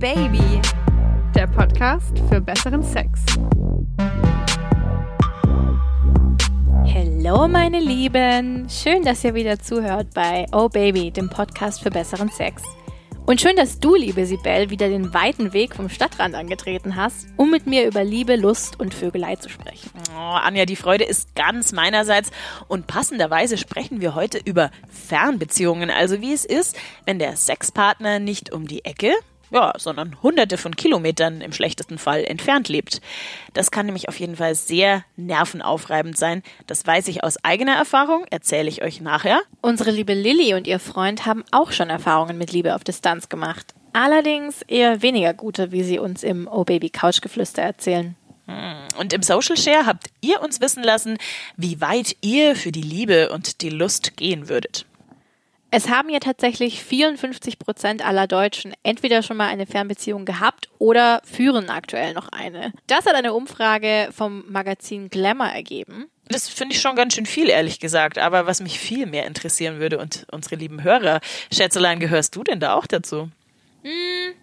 Baby, der Podcast für besseren Sex. Hallo meine Lieben, schön, dass ihr wieder zuhört bei Oh Baby, dem Podcast für besseren Sex. Und schön, dass du, liebe Sibel, wieder den weiten Weg vom Stadtrand angetreten hast, um mit mir über Liebe, Lust und Vögelei zu sprechen. Oh, Anja, die Freude ist ganz meinerseits. Und passenderweise sprechen wir heute über Fernbeziehungen. Also wie es ist, wenn der Sexpartner nicht um die Ecke, ja, sondern hunderte von Kilometern im schlechtesten Fall entfernt lebt. Das kann nämlich auf jeden Fall sehr nervenaufreibend sein. Das weiß ich aus eigener Erfahrung, erzähle ich euch nachher. Unsere liebe Lilly und ihr Freund haben auch schon Erfahrungen mit Liebe auf Distanz gemacht. Allerdings eher weniger gute, wie sie uns im Oh Baby Couchgeflüster erzählen. Hm, und im Social Share habt ihr uns wissen lassen, wie weit ihr für die Liebe und die Lust gehen würdet. Es haben ja tatsächlich 54 Prozent aller Deutschen entweder schon mal eine Fernbeziehung gehabt oder führen aktuell noch eine. Das hat eine Umfrage vom Magazin Glamour ergeben. Das finde ich schon ganz schön viel, ehrlich gesagt. Aber was mich viel mehr interessieren würde und unsere lieben Hörer, Schätzelein, gehörst du denn da auch dazu? Hm,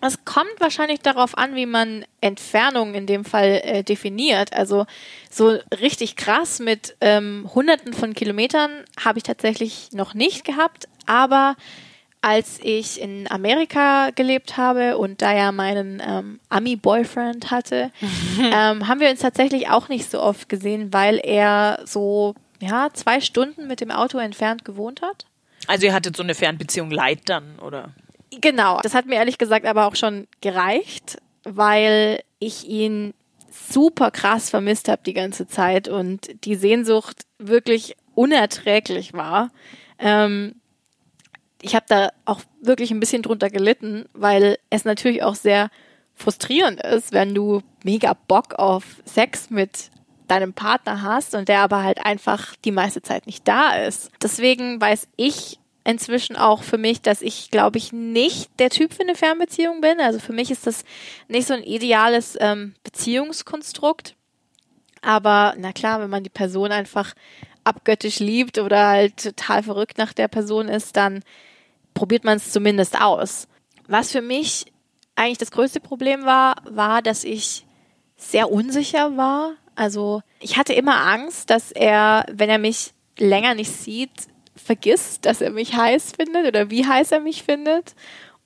es kommt wahrscheinlich darauf an, wie man Entfernung in dem Fall äh, definiert. Also so richtig krass mit ähm, Hunderten von Kilometern habe ich tatsächlich noch nicht gehabt. Aber als ich in Amerika gelebt habe und da ja meinen ähm, Ami-Boyfriend hatte, ähm, haben wir uns tatsächlich auch nicht so oft gesehen, weil er so ja zwei Stunden mit dem Auto entfernt gewohnt hat. Also ihr hattet so eine Fernbeziehung leid dann, oder? Genau, das hat mir ehrlich gesagt aber auch schon gereicht, weil ich ihn super krass vermisst habe die ganze Zeit und die Sehnsucht wirklich unerträglich war. Ähm, ich habe da auch wirklich ein bisschen drunter gelitten, weil es natürlich auch sehr frustrierend ist, wenn du mega Bock auf Sex mit deinem Partner hast und der aber halt einfach die meiste Zeit nicht da ist. Deswegen weiß ich inzwischen auch für mich, dass ich, glaube ich, nicht der Typ für eine Fernbeziehung bin. Also für mich ist das nicht so ein ideales ähm, Beziehungskonstrukt. Aber na klar, wenn man die Person einfach abgöttisch liebt oder halt total verrückt nach der Person ist, dann probiert man es zumindest aus. Was für mich eigentlich das größte Problem war, war, dass ich sehr unsicher war. Also ich hatte immer Angst, dass er, wenn er mich länger nicht sieht, vergisst, dass er mich heiß findet oder wie heiß er mich findet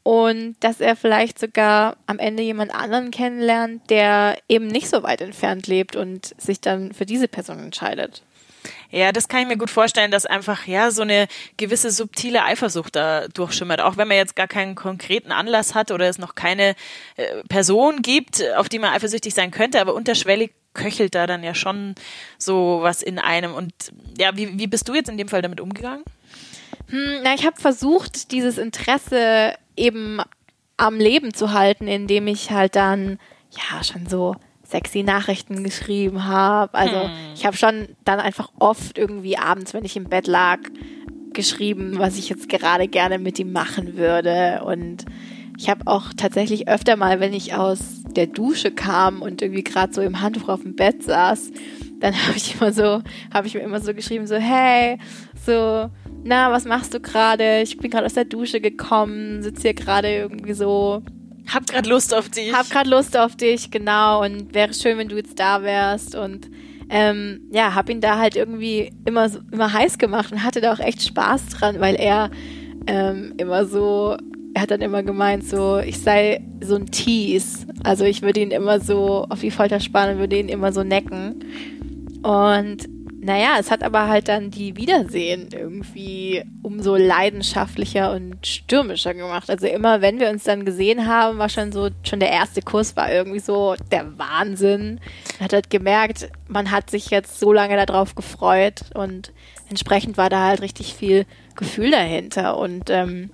und dass er vielleicht sogar am Ende jemand anderen kennenlernt, der eben nicht so weit entfernt lebt und sich dann für diese Person entscheidet. Ja, das kann ich mir gut vorstellen, dass einfach ja so eine gewisse subtile Eifersucht da durchschimmert. Auch wenn man jetzt gar keinen konkreten Anlass hat oder es noch keine äh, Person gibt, auf die man eifersüchtig sein könnte, aber unterschwellig köchelt da dann ja schon so was in einem. Und ja, wie, wie bist du jetzt in dem Fall damit umgegangen? Hm, na, ich habe versucht, dieses Interesse eben am Leben zu halten, indem ich halt dann ja schon so sexy Nachrichten geschrieben habe. Also hm. ich habe schon dann einfach oft irgendwie abends, wenn ich im Bett lag, geschrieben, was ich jetzt gerade gerne mit ihm machen würde. Und ich habe auch tatsächlich öfter mal, wenn ich aus der Dusche kam und irgendwie gerade so im Handtuch auf dem Bett saß, dann habe ich immer so, habe ich mir immer so geschrieben, so, hey, so, na, was machst du gerade? Ich bin gerade aus der Dusche gekommen, sitze hier gerade irgendwie so. Hab gerade Lust auf dich. Hab gerade Lust auf dich, genau. Und wäre schön, wenn du jetzt da wärst. Und ähm, ja, hab ihn da halt irgendwie immer, immer heiß gemacht und hatte da auch echt Spaß dran, weil er ähm, immer so er hat dann immer gemeint, so, ich sei so ein Tease. Also ich würde ihn immer so auf die Folter spannen und würde ihn immer so necken. Und naja, es hat aber halt dann die Wiedersehen irgendwie umso leidenschaftlicher und stürmischer gemacht. Also immer, wenn wir uns dann gesehen haben, war schon so, schon der erste Kuss war irgendwie so der Wahnsinn. Man hat halt gemerkt, man hat sich jetzt so lange darauf gefreut und entsprechend war da halt richtig viel Gefühl dahinter. Und ähm,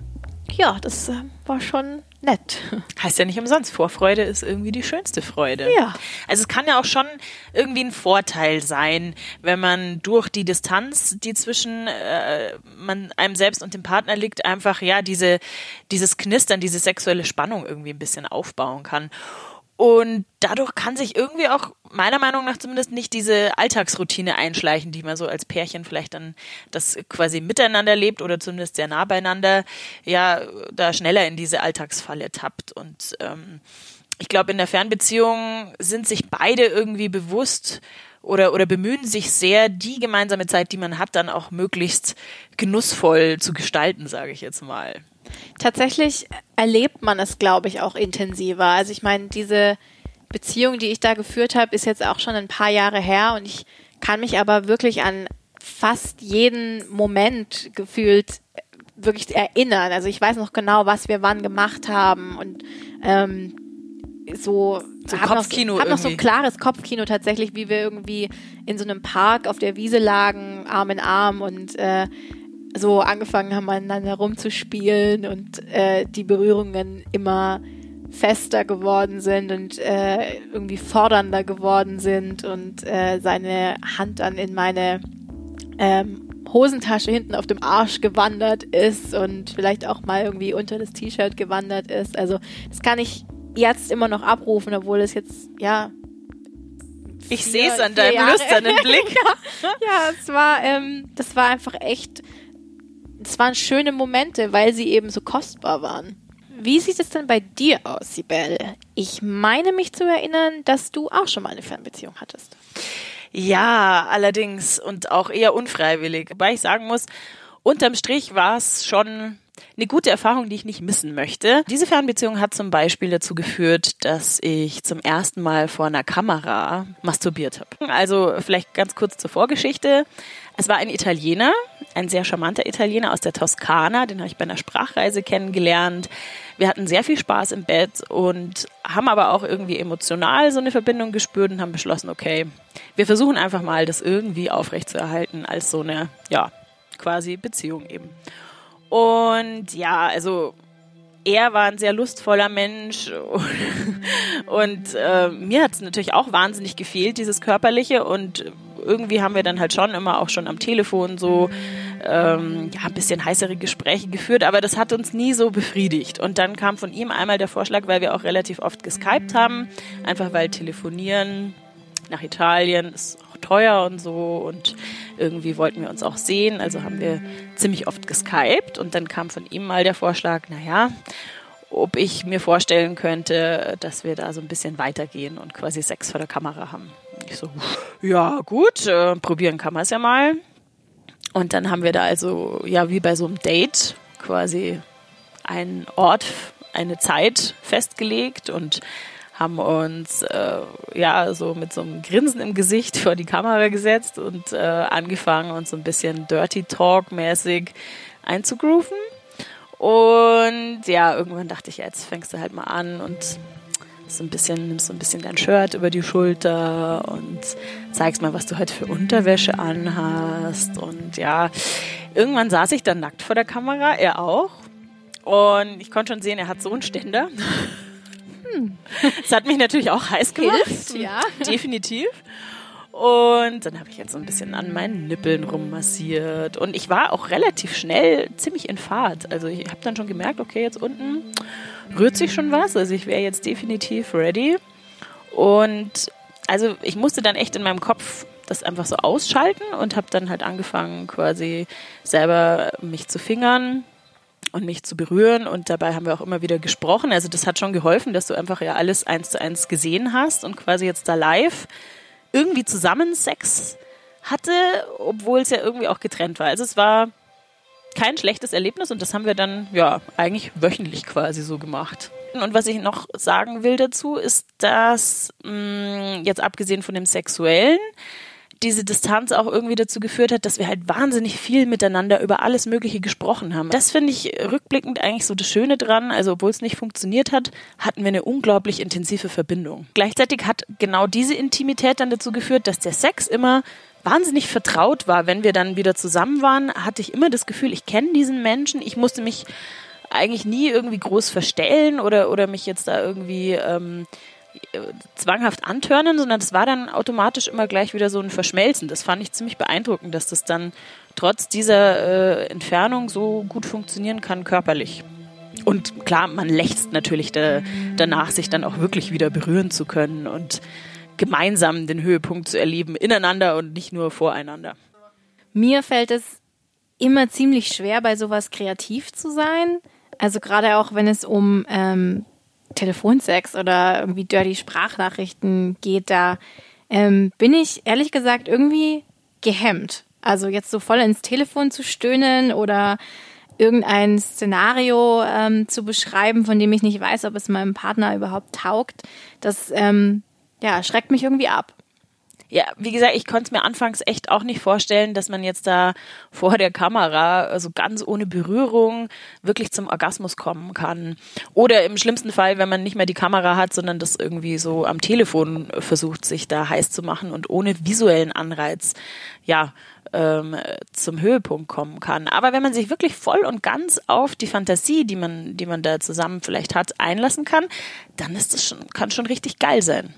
ja, das äh, war schon nett. Heißt ja nicht umsonst, Vorfreude ist irgendwie die schönste Freude. Ja. Also es kann ja auch schon irgendwie ein Vorteil sein, wenn man durch die Distanz, die zwischen äh, man einem selbst und dem Partner liegt, einfach ja diese dieses Knistern, diese sexuelle Spannung irgendwie ein bisschen aufbauen kann. Und dadurch kann sich irgendwie auch meiner Meinung nach zumindest nicht diese Alltagsroutine einschleichen, die man so als Pärchen vielleicht dann das quasi miteinander lebt oder zumindest sehr nah beieinander, ja, da schneller in diese Alltagsfalle tappt. Und ähm, ich glaube, in der Fernbeziehung sind sich beide irgendwie bewusst oder, oder bemühen sich sehr, die gemeinsame Zeit, die man hat, dann auch möglichst genussvoll zu gestalten, sage ich jetzt mal. Tatsächlich erlebt man es, glaube ich, auch intensiver. Also ich meine, diese Beziehung, die ich da geführt habe, ist jetzt auch schon ein paar Jahre her und ich kann mich aber wirklich an fast jeden Moment gefühlt wirklich erinnern. Also ich weiß noch genau, was wir wann gemacht haben und ähm, so, so hab Kopfkino noch, hab noch so ein klares Kopfkino tatsächlich, wie wir irgendwie in so einem Park auf der Wiese lagen, Arm in Arm und äh, so angefangen haben, aneinander rumzuspielen und äh, die Berührungen immer fester geworden sind und äh, irgendwie fordernder geworden sind und äh, seine Hand dann in meine ähm, Hosentasche hinten auf dem Arsch gewandert ist und vielleicht auch mal irgendwie unter das T-Shirt gewandert ist. Also das kann ich jetzt immer noch abrufen, obwohl es jetzt, ja. Ich sehe es an deinem Jahre- lüsternen Blick. ja, es war, ähm, das war einfach echt, es waren schöne Momente, weil sie eben so kostbar waren. Wie sieht es denn bei dir aus, Sibel? Ich meine mich zu erinnern, dass du auch schon mal eine Fernbeziehung hattest. Ja, allerdings und auch eher unfreiwillig. Wobei ich sagen muss, unterm Strich war es schon eine gute Erfahrung, die ich nicht missen möchte. Diese Fernbeziehung hat zum Beispiel dazu geführt, dass ich zum ersten Mal vor einer Kamera masturbiert habe. Also vielleicht ganz kurz zur Vorgeschichte. Es war ein Italiener, ein sehr charmanter Italiener aus der Toskana, den habe ich bei einer Sprachreise kennengelernt. Wir hatten sehr viel Spaß im Bett und haben aber auch irgendwie emotional so eine Verbindung gespürt und haben beschlossen, okay, wir versuchen einfach mal, das irgendwie aufrechtzuerhalten als so eine, ja, quasi Beziehung eben. Und ja, also er war ein sehr lustvoller Mensch und äh, mir hat es natürlich auch wahnsinnig gefehlt, dieses Körperliche und irgendwie haben wir dann halt schon immer auch schon am Telefon so ähm, ja, ein bisschen heißere Gespräche geführt, aber das hat uns nie so befriedigt. Und dann kam von ihm einmal der Vorschlag, weil wir auch relativ oft geskypt haben, einfach weil telefonieren nach Italien ist auch teuer und so und irgendwie wollten wir uns auch sehen, also haben wir ziemlich oft geskypt und dann kam von ihm mal der Vorschlag, naja, ob ich mir vorstellen könnte, dass wir da so ein bisschen weitergehen und quasi Sex vor der Kamera haben. Ich so, ja gut, äh, probieren kann man es ja mal. Und dann haben wir da also, ja, wie bei so einem Date quasi einen Ort, eine Zeit festgelegt und haben uns äh, ja so mit so einem Grinsen im Gesicht vor die Kamera gesetzt und äh, angefangen, uns so ein bisschen Dirty Talk mäßig einzugrooven. Und ja, irgendwann dachte ich, jetzt fängst du halt mal an und so ein bisschen, nimmst so ein bisschen dein Shirt über die Schulter und zeigst mal, was du heute für Unterwäsche anhast. Und ja, irgendwann saß ich dann nackt vor der Kamera, er auch. Und ich konnte schon sehen, er hat so einen Ständer. Das hat mich natürlich auch heiß gemacht. Hilft, ja. Definitiv. Und dann habe ich jetzt so ein bisschen an meinen Nippeln rummassiert. Und ich war auch relativ schnell ziemlich in Fahrt. Also ich habe dann schon gemerkt, okay, jetzt unten rührt sich schon was. Also ich wäre jetzt definitiv ready. Und also ich musste dann echt in meinem Kopf das einfach so ausschalten und habe dann halt angefangen, quasi selber mich zu fingern und mich zu berühren. Und dabei haben wir auch immer wieder gesprochen. Also das hat schon geholfen, dass du einfach ja alles eins zu eins gesehen hast und quasi jetzt da live irgendwie zusammen Sex hatte, obwohl es ja irgendwie auch getrennt war. Also es war kein schlechtes Erlebnis und das haben wir dann ja eigentlich wöchentlich quasi so gemacht. Und was ich noch sagen will dazu ist, dass mh, jetzt abgesehen von dem Sexuellen diese Distanz auch irgendwie dazu geführt hat, dass wir halt wahnsinnig viel miteinander über alles Mögliche gesprochen haben. Das finde ich rückblickend eigentlich so das Schöne dran. Also, obwohl es nicht funktioniert hat, hatten wir eine unglaublich intensive Verbindung. Gleichzeitig hat genau diese Intimität dann dazu geführt, dass der Sex immer wahnsinnig vertraut war. Wenn wir dann wieder zusammen waren, hatte ich immer das Gefühl, ich kenne diesen Menschen. Ich musste mich eigentlich nie irgendwie groß verstellen oder, oder mich jetzt da irgendwie ähm, zwanghaft antörnen, sondern das war dann automatisch immer gleich wieder so ein Verschmelzen. Das fand ich ziemlich beeindruckend, dass das dann trotz dieser äh, Entfernung so gut funktionieren kann körperlich. Und klar, man lächzt natürlich da, danach, sich dann auch wirklich wieder berühren zu können und gemeinsam den Höhepunkt zu erleben, ineinander und nicht nur voreinander. Mir fällt es immer ziemlich schwer, bei sowas kreativ zu sein. Also gerade auch, wenn es um ähm, Telefonsex oder irgendwie dirty Sprachnachrichten geht, da ähm, bin ich ehrlich gesagt irgendwie gehemmt. Also jetzt so voll ins Telefon zu stöhnen oder irgendein Szenario ähm, zu beschreiben, von dem ich nicht weiß, ob es meinem Partner überhaupt taugt, das ähm, ja, schreckt mich irgendwie ab. Ja, wie gesagt, ich konnte es mir anfangs echt auch nicht vorstellen, dass man jetzt da vor der Kamera, also ganz ohne Berührung, wirklich zum Orgasmus kommen kann. Oder im schlimmsten Fall, wenn man nicht mehr die Kamera hat, sondern das irgendwie so am Telefon versucht, sich da heiß zu machen und ohne visuellen Anreiz, ja, ähm, zum Höhepunkt kommen kann. Aber wenn man sich wirklich voll und ganz auf die Fantasie, die man, die man da zusammen vielleicht hat, einlassen kann, dann ist das schon, kann schon richtig geil sein.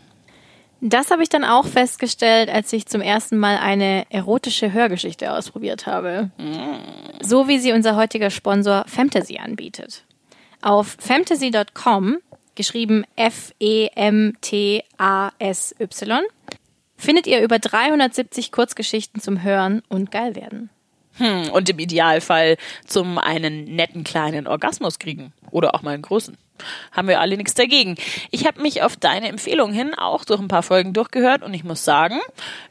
Das habe ich dann auch festgestellt, als ich zum ersten Mal eine erotische Hörgeschichte ausprobiert habe. So wie sie unser heutiger Sponsor Fantasy anbietet. Auf fantasy.com, geschrieben F-E-M-T-A-S-Y, findet ihr über 370 Kurzgeschichten zum Hören und geil werden. Hm, und im Idealfall zum einen netten kleinen Orgasmus kriegen. Oder auch mal einen großen. Haben wir alle nichts dagegen. Ich habe mich auf deine Empfehlung hin auch durch ein paar Folgen durchgehört und ich muss sagen,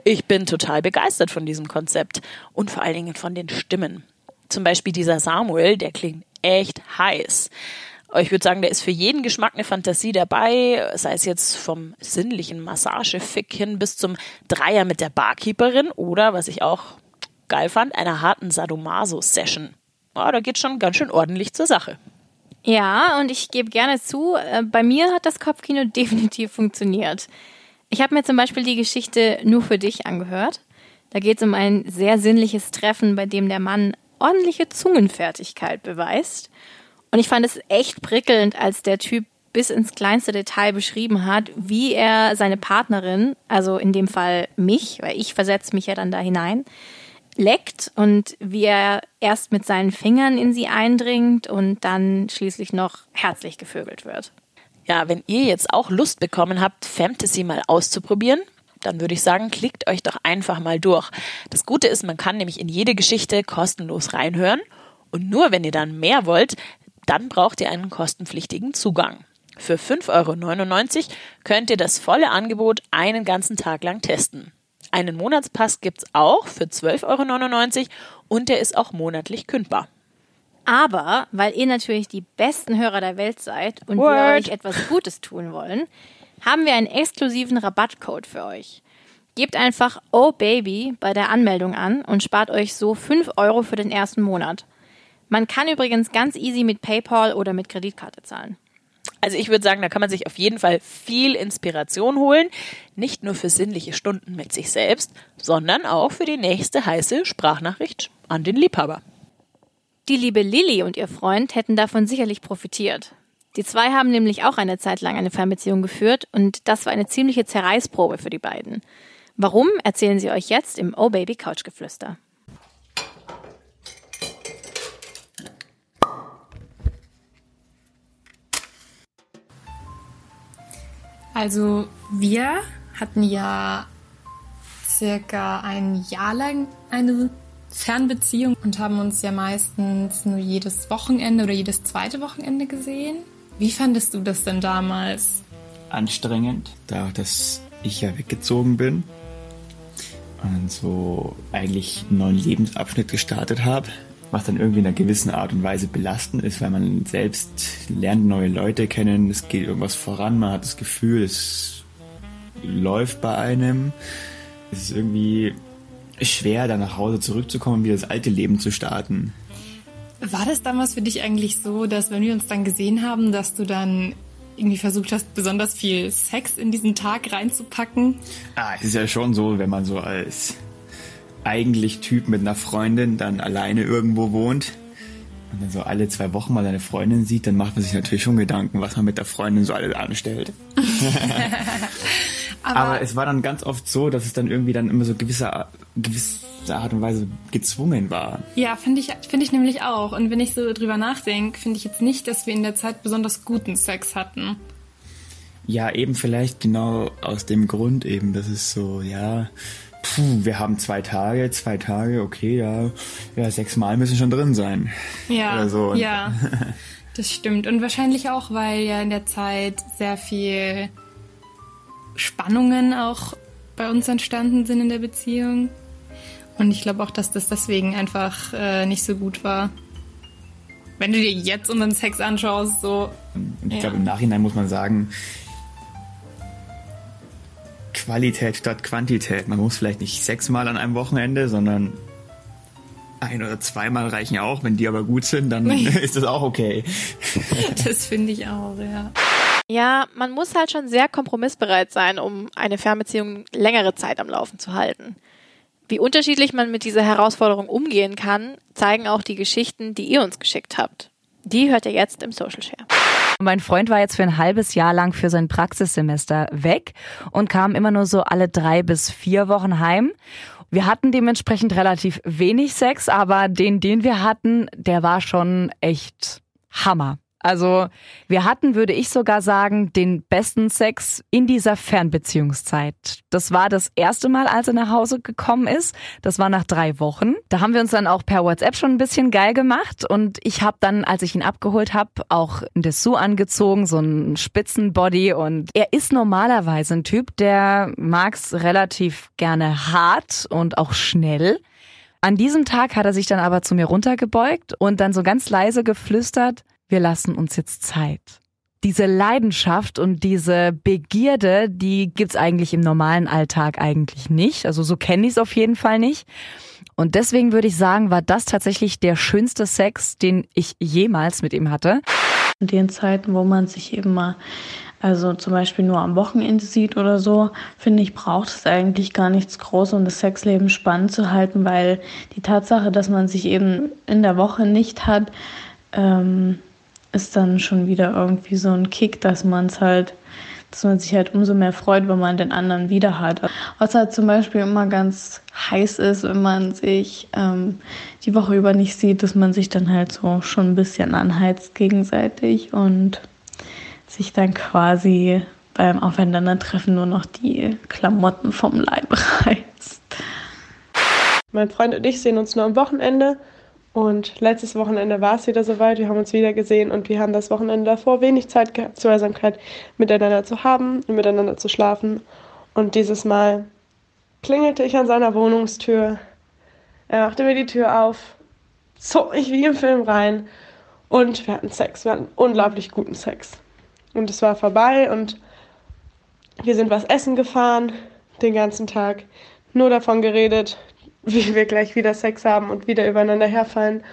ich bin total begeistert von diesem Konzept und vor allen Dingen von den Stimmen. Zum Beispiel dieser Samuel, der klingt echt heiß. Ich würde sagen, der ist für jeden Geschmack eine Fantasie dabei, sei es jetzt vom sinnlichen Massagefick hin bis zum Dreier mit der Barkeeperin oder, was ich auch geil fand, einer harten Sadomaso-Session. Ja, da geht schon ganz schön ordentlich zur Sache. Ja, und ich gebe gerne zu, äh, bei mir hat das Kopfkino definitiv funktioniert. Ich habe mir zum Beispiel die Geschichte Nur für dich angehört. Da geht es um ein sehr sinnliches Treffen, bei dem der Mann ordentliche Zungenfertigkeit beweist. Und ich fand es echt prickelnd, als der Typ bis ins kleinste Detail beschrieben hat, wie er seine Partnerin, also in dem Fall mich, weil ich versetze mich ja dann da hinein, leckt und wie er erst mit seinen Fingern in sie eindringt und dann schließlich noch herzlich gevögelt wird. Ja, wenn ihr jetzt auch Lust bekommen habt, Fantasy mal auszuprobieren, dann würde ich sagen, klickt euch doch einfach mal durch. Das Gute ist, man kann nämlich in jede Geschichte kostenlos reinhören und nur wenn ihr dann mehr wollt, dann braucht ihr einen kostenpflichtigen Zugang. Für 5,99 Euro könnt ihr das volle Angebot einen ganzen Tag lang testen. Einen Monatspass gibt's auch für 12,99 Euro und der ist auch monatlich kündbar. Aber weil ihr natürlich die besten Hörer der Welt seid und What? wir euch etwas Gutes tun wollen, haben wir einen exklusiven Rabattcode für euch. Gebt einfach Oh Baby bei der Anmeldung an und spart euch so 5 Euro für den ersten Monat. Man kann übrigens ganz easy mit PayPal oder mit Kreditkarte zahlen. Also ich würde sagen, da kann man sich auf jeden Fall viel Inspiration holen. Nicht nur für sinnliche Stunden mit sich selbst, sondern auch für die nächste heiße Sprachnachricht an den Liebhaber. Die liebe Lilly und ihr Freund hätten davon sicherlich profitiert. Die zwei haben nämlich auch eine Zeit lang eine Fernbeziehung geführt und das war eine ziemliche Zerreißprobe für die beiden. Warum, erzählen sie euch jetzt im Oh Baby Couchgeflüster. Also wir hatten ja circa ein Jahr lang eine Fernbeziehung und haben uns ja meistens nur jedes Wochenende oder jedes zweite Wochenende gesehen. Wie fandest du das denn damals? anstrengend, da dass ich ja weggezogen bin und so eigentlich einen neuen Lebensabschnitt gestartet habe, was dann irgendwie in einer gewissen Art und Weise belastend ist, weil man selbst lernt neue Leute kennen, es geht irgendwas voran, man hat das Gefühl, es läuft bei einem. Es ist irgendwie schwer, dann nach Hause zurückzukommen und wieder das alte Leben zu starten. War das damals für dich eigentlich so, dass wenn wir uns dann gesehen haben, dass du dann irgendwie versucht hast, besonders viel Sex in diesen Tag reinzupacken? Ah, es ist ja schon so, wenn man so als eigentlich Typ mit einer Freundin dann alleine irgendwo wohnt und dann so alle zwei Wochen mal seine Freundin sieht, dann macht man sich natürlich schon Gedanken, was man mit der Freundin so alles anstellt. Aber, aber, es war dann ganz oft so, dass es dann irgendwie dann immer so gewisse, gewisse Art und Weise gezwungen war. Ja, finde ich, finde ich nämlich auch. Und wenn ich so drüber nachdenke, finde ich jetzt nicht, dass wir in der Zeit besonders guten Sex hatten. Ja, eben vielleicht genau aus dem Grund eben, dass es so, ja, puh, wir haben zwei Tage, zwei Tage, okay, ja, ja, sechs Mal müssen schon drin sein. Ja, Oder so. ja, das stimmt. Und wahrscheinlich auch, weil ja in der Zeit sehr viel Spannungen auch bei uns entstanden sind in der Beziehung. Und ich glaube auch, dass das deswegen einfach äh, nicht so gut war. Wenn du dir jetzt unseren Sex anschaust, so. Und ich ja. glaube, im Nachhinein muss man sagen, Qualität statt Quantität. Man muss vielleicht nicht sechsmal an einem Wochenende, sondern ein oder zweimal reichen auch. Wenn die aber gut sind, dann ist das auch okay. das finde ich auch, ja. Ja, man muss halt schon sehr kompromissbereit sein, um eine Fernbeziehung längere Zeit am Laufen zu halten. Wie unterschiedlich man mit dieser Herausforderung umgehen kann, zeigen auch die Geschichten, die ihr uns geschickt habt. Die hört ihr jetzt im Social Share. Mein Freund war jetzt für ein halbes Jahr lang für sein Praxissemester weg und kam immer nur so alle drei bis vier Wochen heim. Wir hatten dementsprechend relativ wenig Sex, aber den, den wir hatten, der war schon echt Hammer. Also wir hatten, würde ich sogar sagen, den besten Sex in dieser Fernbeziehungszeit. Das war das erste Mal, als er nach Hause gekommen ist. Das war nach drei Wochen. Da haben wir uns dann auch per WhatsApp schon ein bisschen geil gemacht. Und ich habe dann, als ich ihn abgeholt habe, auch ein Dessous angezogen, so ein Spitzenbody. Und er ist normalerweise ein Typ, der mag's relativ gerne hart und auch schnell. An diesem Tag hat er sich dann aber zu mir runtergebeugt und dann so ganz leise geflüstert, wir lassen uns jetzt Zeit. Diese Leidenschaft und diese Begierde, die gibt's eigentlich im normalen Alltag eigentlich nicht. Also so kenne ich es auf jeden Fall nicht. Und deswegen würde ich sagen, war das tatsächlich der schönste Sex, den ich jemals mit ihm hatte. In den Zeiten, wo man sich eben mal, also zum Beispiel nur am Wochenende sieht oder so, finde ich, braucht es eigentlich gar nichts Großes, um das Sexleben spannend zu halten, weil die Tatsache, dass man sich eben in der Woche nicht hat, ähm, ist dann schon wieder irgendwie so ein Kick, dass man es halt, dass man sich halt umso mehr freut, wenn man den anderen wieder hat. Was halt zum Beispiel immer ganz heiß ist, wenn man sich ähm, die Woche über nicht sieht, dass man sich dann halt so schon ein bisschen anheizt gegenseitig und sich dann quasi beim Aufeinandertreffen nur noch die Klamotten vom Leib reißt. Mein Freund und ich sehen uns nur am Wochenende und letztes Wochenende war es wieder soweit. Wir haben uns wieder gesehen und wir haben das Wochenende davor wenig Zeit gehabt, Zweisamkeit miteinander zu haben und miteinander zu schlafen. Und dieses Mal klingelte ich an seiner Wohnungstür. Er machte mir die Tür auf, zog mich wie im Film rein und wir hatten Sex. Wir hatten unglaublich guten Sex. Und es war vorbei und wir sind was essen gefahren den ganzen Tag. Nur davon geredet, wie wir gleich wieder Sex haben und wieder übereinander herfallen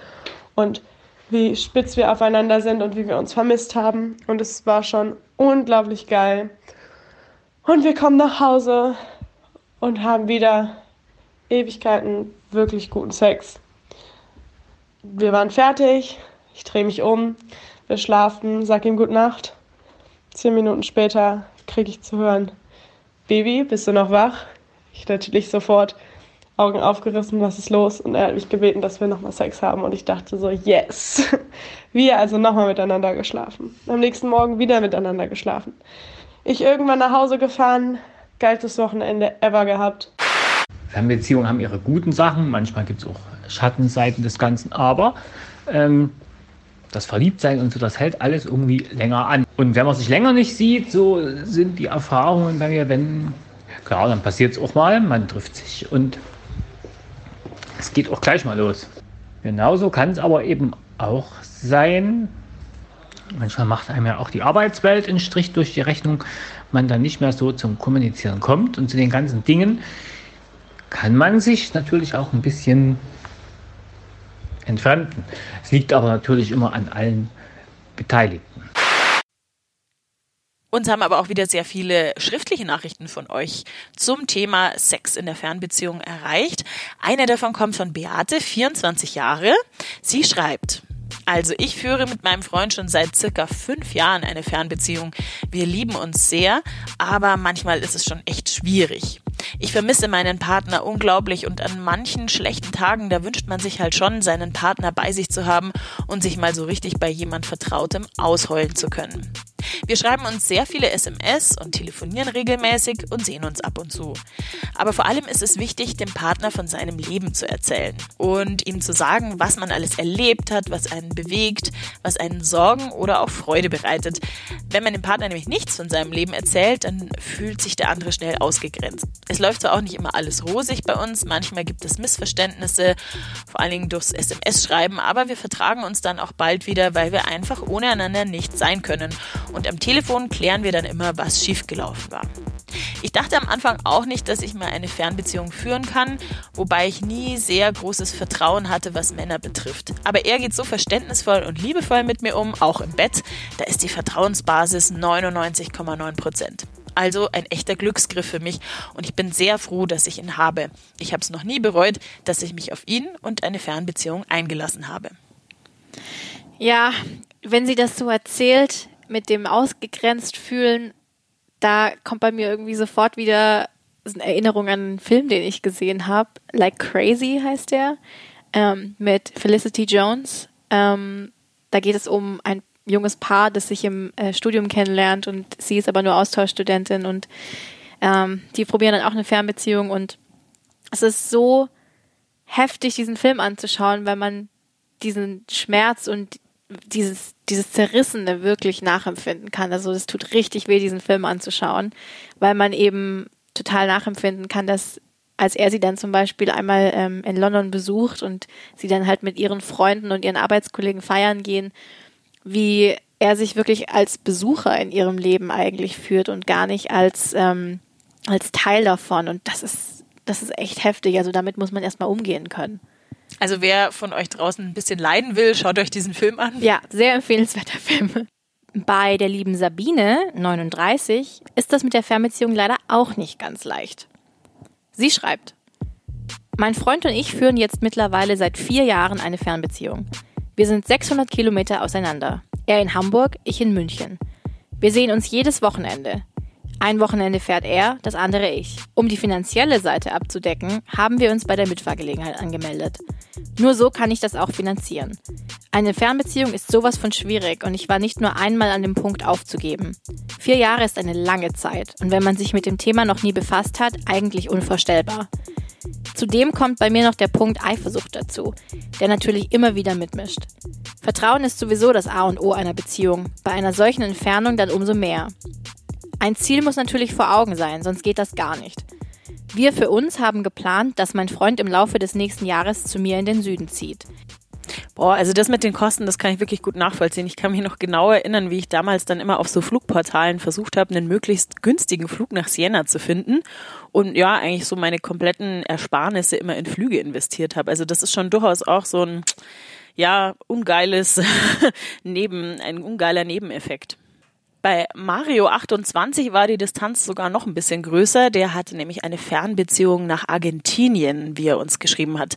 und wie spitz wir aufeinander sind und wie wir uns vermisst haben. Und es war schon unglaublich geil. Und wir kommen nach Hause und haben wieder Ewigkeiten wirklich guten Sex. Wir waren fertig, ich drehe mich um, wir schlafen, sag ihm Gute Nacht. Zehn Minuten später kriege ich zu hören, Baby, bist du noch wach? Ich natürlich sofort, Augen aufgerissen, was ist los? Und er hat mich gebeten, dass wir nochmal Sex haben. Und ich dachte so, yes. Wir also nochmal miteinander geschlafen. Am nächsten Morgen wieder miteinander geschlafen. Ich irgendwann nach Hause gefahren, geilstes Wochenende ever gehabt. Fernbeziehungen haben ihre guten Sachen, manchmal gibt es auch Schattenseiten des Ganzen, aber ähm, das Verliebtsein und so, das hält alles irgendwie länger an. Und wenn man sich länger nicht sieht, so sind die Erfahrungen bei mir, wenn, klar, dann passiert es auch mal, man trifft sich und es geht auch gleich mal los. Genauso kann es aber eben auch sein, manchmal macht einem ja auch die Arbeitswelt einen Strich durch die Rechnung, man dann nicht mehr so zum Kommunizieren kommt und zu den ganzen Dingen kann man sich natürlich auch ein bisschen entfremden. Es liegt aber natürlich immer an allen Beteiligten. Uns haben aber auch wieder sehr viele schriftliche Nachrichten von euch zum Thema Sex in der Fernbeziehung erreicht. Eine davon kommt von Beate, 24 Jahre. Sie schreibt, Also ich führe mit meinem Freund schon seit circa fünf Jahren eine Fernbeziehung. Wir lieben uns sehr, aber manchmal ist es schon echt schwierig. Ich vermisse meinen Partner unglaublich und an manchen schlechten Tagen, da wünscht man sich halt schon, seinen Partner bei sich zu haben und sich mal so richtig bei jemand Vertrautem ausheulen zu können. Wir schreiben uns sehr viele SMS und telefonieren regelmäßig und sehen uns ab und zu. Aber vor allem ist es wichtig, dem Partner von seinem Leben zu erzählen und ihm zu sagen, was man alles erlebt hat, was einen bewegt, was einen Sorgen oder auch Freude bereitet. Wenn man dem Partner nämlich nichts von seinem Leben erzählt, dann fühlt sich der andere schnell ausgegrenzt. Es läuft zwar auch nicht immer alles rosig bei uns, manchmal gibt es Missverständnisse, vor allen Dingen durchs SMS-Schreiben, aber wir vertragen uns dann auch bald wieder, weil wir einfach ohne einander nicht sein können. Und am Telefon klären wir dann immer, was schiefgelaufen war. Ich dachte am Anfang auch nicht, dass ich mal eine Fernbeziehung führen kann, wobei ich nie sehr großes Vertrauen hatte, was Männer betrifft. Aber er geht so verständnisvoll und liebevoll mit mir um, auch im Bett. Da ist die Vertrauensbasis 99,9 Prozent. Also ein echter Glücksgriff für mich und ich bin sehr froh, dass ich ihn habe. Ich habe es noch nie bereut, dass ich mich auf ihn und eine Fernbeziehung eingelassen habe. Ja, wenn sie das so erzählt, mit dem ausgegrenzt fühlen, da kommt bei mir irgendwie sofort wieder eine Erinnerung an einen Film, den ich gesehen habe. Like Crazy heißt der, ähm, mit Felicity Jones. Ähm, da geht es um ein junges Paar, das sich im äh, Studium kennenlernt und sie ist aber nur Austauschstudentin und ähm, die probieren dann auch eine Fernbeziehung und es ist so heftig, diesen Film anzuschauen, weil man diesen Schmerz und dieses, dieses Zerrissene wirklich nachempfinden kann. Also es tut richtig weh, diesen Film anzuschauen, weil man eben total nachempfinden kann, dass als er sie dann zum Beispiel einmal ähm, in London besucht und sie dann halt mit ihren Freunden und ihren Arbeitskollegen feiern gehen, wie er sich wirklich als Besucher in ihrem Leben eigentlich führt und gar nicht als, ähm, als Teil davon. Und das ist, das ist echt heftig. Also damit muss man erstmal umgehen können. Also wer von euch draußen ein bisschen leiden will, schaut euch diesen Film an. Ja, sehr empfehlenswerter Film. Bei der lieben Sabine, 39, ist das mit der Fernbeziehung leider auch nicht ganz leicht. Sie schreibt, mein Freund und ich führen jetzt mittlerweile seit vier Jahren eine Fernbeziehung. Wir sind 600 Kilometer auseinander. Er in Hamburg, ich in München. Wir sehen uns jedes Wochenende. Ein Wochenende fährt er, das andere ich. Um die finanzielle Seite abzudecken, haben wir uns bei der Mitfahrgelegenheit angemeldet. Nur so kann ich das auch finanzieren. Eine Fernbeziehung ist sowas von schwierig und ich war nicht nur einmal an dem Punkt aufzugeben. Vier Jahre ist eine lange Zeit und wenn man sich mit dem Thema noch nie befasst hat, eigentlich unvorstellbar. Zudem kommt bei mir noch der Punkt Eifersucht dazu, der natürlich immer wieder mitmischt. Vertrauen ist sowieso das A und O einer Beziehung, bei einer solchen Entfernung dann umso mehr. Ein Ziel muss natürlich vor Augen sein, sonst geht das gar nicht. Wir für uns haben geplant, dass mein Freund im Laufe des nächsten Jahres zu mir in den Süden zieht. Boah, also das mit den Kosten, das kann ich wirklich gut nachvollziehen. Ich kann mich noch genau erinnern, wie ich damals dann immer auf so Flugportalen versucht habe, einen möglichst günstigen Flug nach Siena zu finden und ja, eigentlich so meine kompletten Ersparnisse immer in Flüge investiert habe. Also das ist schon durchaus auch so ein ja, ungeiles Neben, ein ungeiler Nebeneffekt. Bei Mario 28 war die Distanz sogar noch ein bisschen größer. Der hatte nämlich eine Fernbeziehung nach Argentinien, wie er uns geschrieben hat.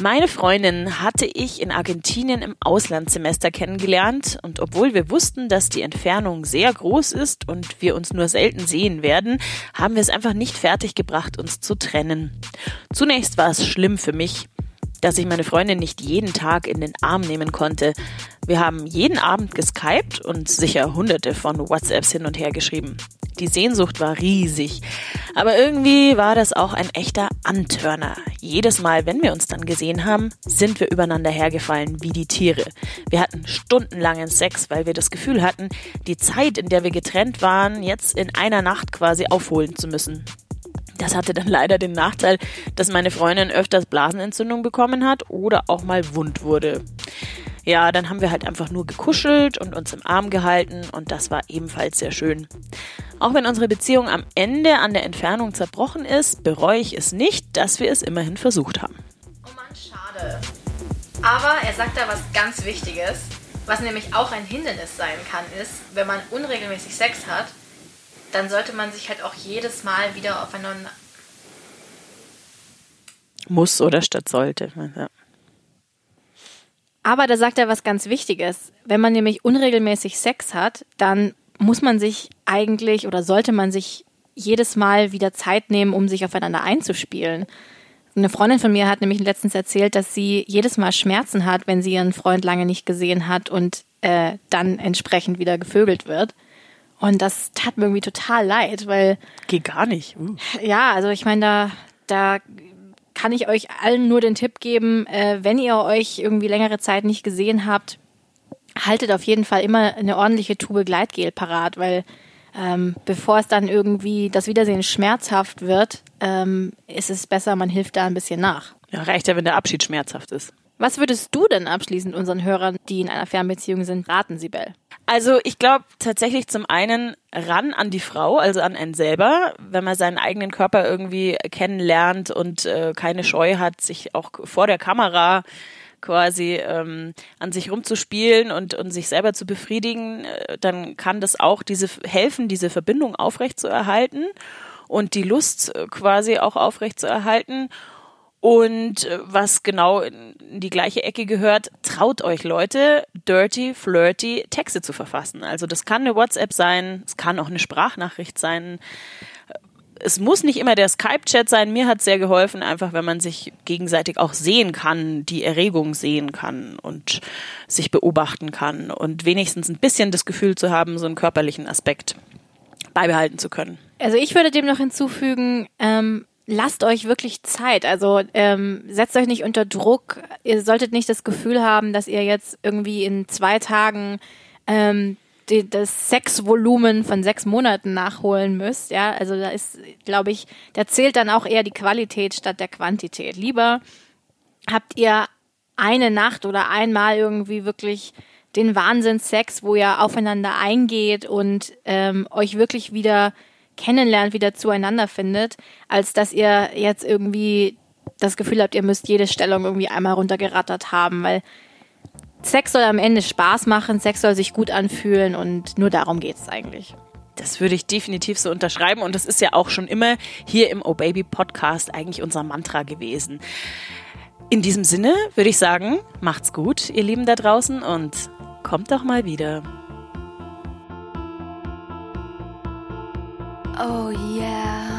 Meine Freundin hatte ich in Argentinien im Auslandssemester kennengelernt und obwohl wir wussten, dass die Entfernung sehr groß ist und wir uns nur selten sehen werden, haben wir es einfach nicht fertiggebracht, uns zu trennen. Zunächst war es schlimm für mich, dass ich meine Freundin nicht jeden Tag in den Arm nehmen konnte. Wir haben jeden Abend geskypt und sicher hunderte von WhatsApps hin und her geschrieben. Die Sehnsucht war riesig. Aber irgendwie war das auch ein echter Antörner. Jedes Mal, wenn wir uns dann gesehen haben, sind wir übereinander hergefallen wie die Tiere. Wir hatten stundenlangen Sex, weil wir das Gefühl hatten, die Zeit, in der wir getrennt waren, jetzt in einer Nacht quasi aufholen zu müssen. Das hatte dann leider den Nachteil, dass meine Freundin öfters Blasenentzündung bekommen hat oder auch mal wund wurde. Ja, dann haben wir halt einfach nur gekuschelt und uns im Arm gehalten und das war ebenfalls sehr schön. Auch wenn unsere Beziehung am Ende an der Entfernung zerbrochen ist, bereue ich es nicht, dass wir es immerhin versucht haben. Oh Mann, schade. Aber er sagt da was ganz Wichtiges, was nämlich auch ein Hindernis sein kann, ist, wenn man unregelmäßig Sex hat, dann sollte man sich halt auch jedes Mal wieder aufeinander. Muss oder statt sollte. Ja. Aber da sagt er was ganz Wichtiges. Wenn man nämlich unregelmäßig Sex hat, dann muss man sich eigentlich oder sollte man sich jedes Mal wieder Zeit nehmen, um sich aufeinander einzuspielen. Eine Freundin von mir hat nämlich letztens erzählt, dass sie jedes Mal Schmerzen hat, wenn sie ihren Freund lange nicht gesehen hat und äh, dann entsprechend wieder gevögelt wird. Und das tat mir irgendwie total leid, weil. Geht gar nicht. Uh. Ja, also ich meine, da, da kann ich euch allen nur den Tipp geben, äh, wenn ihr euch irgendwie längere Zeit nicht gesehen habt, haltet auf jeden Fall immer eine ordentliche Tube Gleitgel parat, weil ähm, bevor es dann irgendwie das Wiedersehen schmerzhaft wird, ähm, ist es besser, man hilft da ein bisschen nach. Ja, reicht ja, wenn der Abschied schmerzhaft ist. Was würdest du denn abschließend unseren Hörern, die in einer Fernbeziehung sind, raten, Sibel? Also ich glaube tatsächlich zum einen ran an die Frau, also an einen selber, wenn man seinen eigenen Körper irgendwie kennenlernt und äh, keine Scheu hat, sich auch vor der Kamera quasi ähm, an sich rumzuspielen und, und sich selber zu befriedigen, äh, dann kann das auch diese helfen, diese Verbindung aufrechtzuerhalten und die Lust äh, quasi auch aufrechtzuerhalten. Und äh, was genau in die gleiche Ecke gehört, traut euch Leute, dirty, flirty Texte zu verfassen. Also das kann eine WhatsApp sein, es kann auch eine Sprachnachricht sein. Es muss nicht immer der Skype-Chat sein. Mir hat sehr geholfen, einfach wenn man sich gegenseitig auch sehen kann, die Erregung sehen kann und sich beobachten kann und wenigstens ein bisschen das Gefühl zu haben, so einen körperlichen Aspekt beibehalten zu können. Also ich würde dem noch hinzufügen, ähm, lasst euch wirklich Zeit. Also ähm, setzt euch nicht unter Druck. Ihr solltet nicht das Gefühl haben, dass ihr jetzt irgendwie in zwei Tagen ähm, die, das Sexvolumen von sechs Monaten nachholen müsst. Ja, also da ist, glaube ich, da zählt dann auch eher die Qualität statt der Quantität. Lieber habt ihr eine Nacht oder einmal irgendwie wirklich den Wahnsinnssex, wo ihr aufeinander eingeht und ähm, euch wirklich wieder kennenlernt, wieder zueinander findet, als dass ihr jetzt irgendwie das Gefühl habt, ihr müsst jede Stellung irgendwie einmal runtergerattert haben, weil Sex soll am Ende Spaß machen, Sex soll sich gut anfühlen und nur darum geht es eigentlich. Das würde ich definitiv so unterschreiben und das ist ja auch schon immer hier im Oh Baby Podcast eigentlich unser Mantra gewesen. In diesem Sinne würde ich sagen, macht's gut, ihr Lieben da draußen und kommt doch mal wieder. Oh yeah.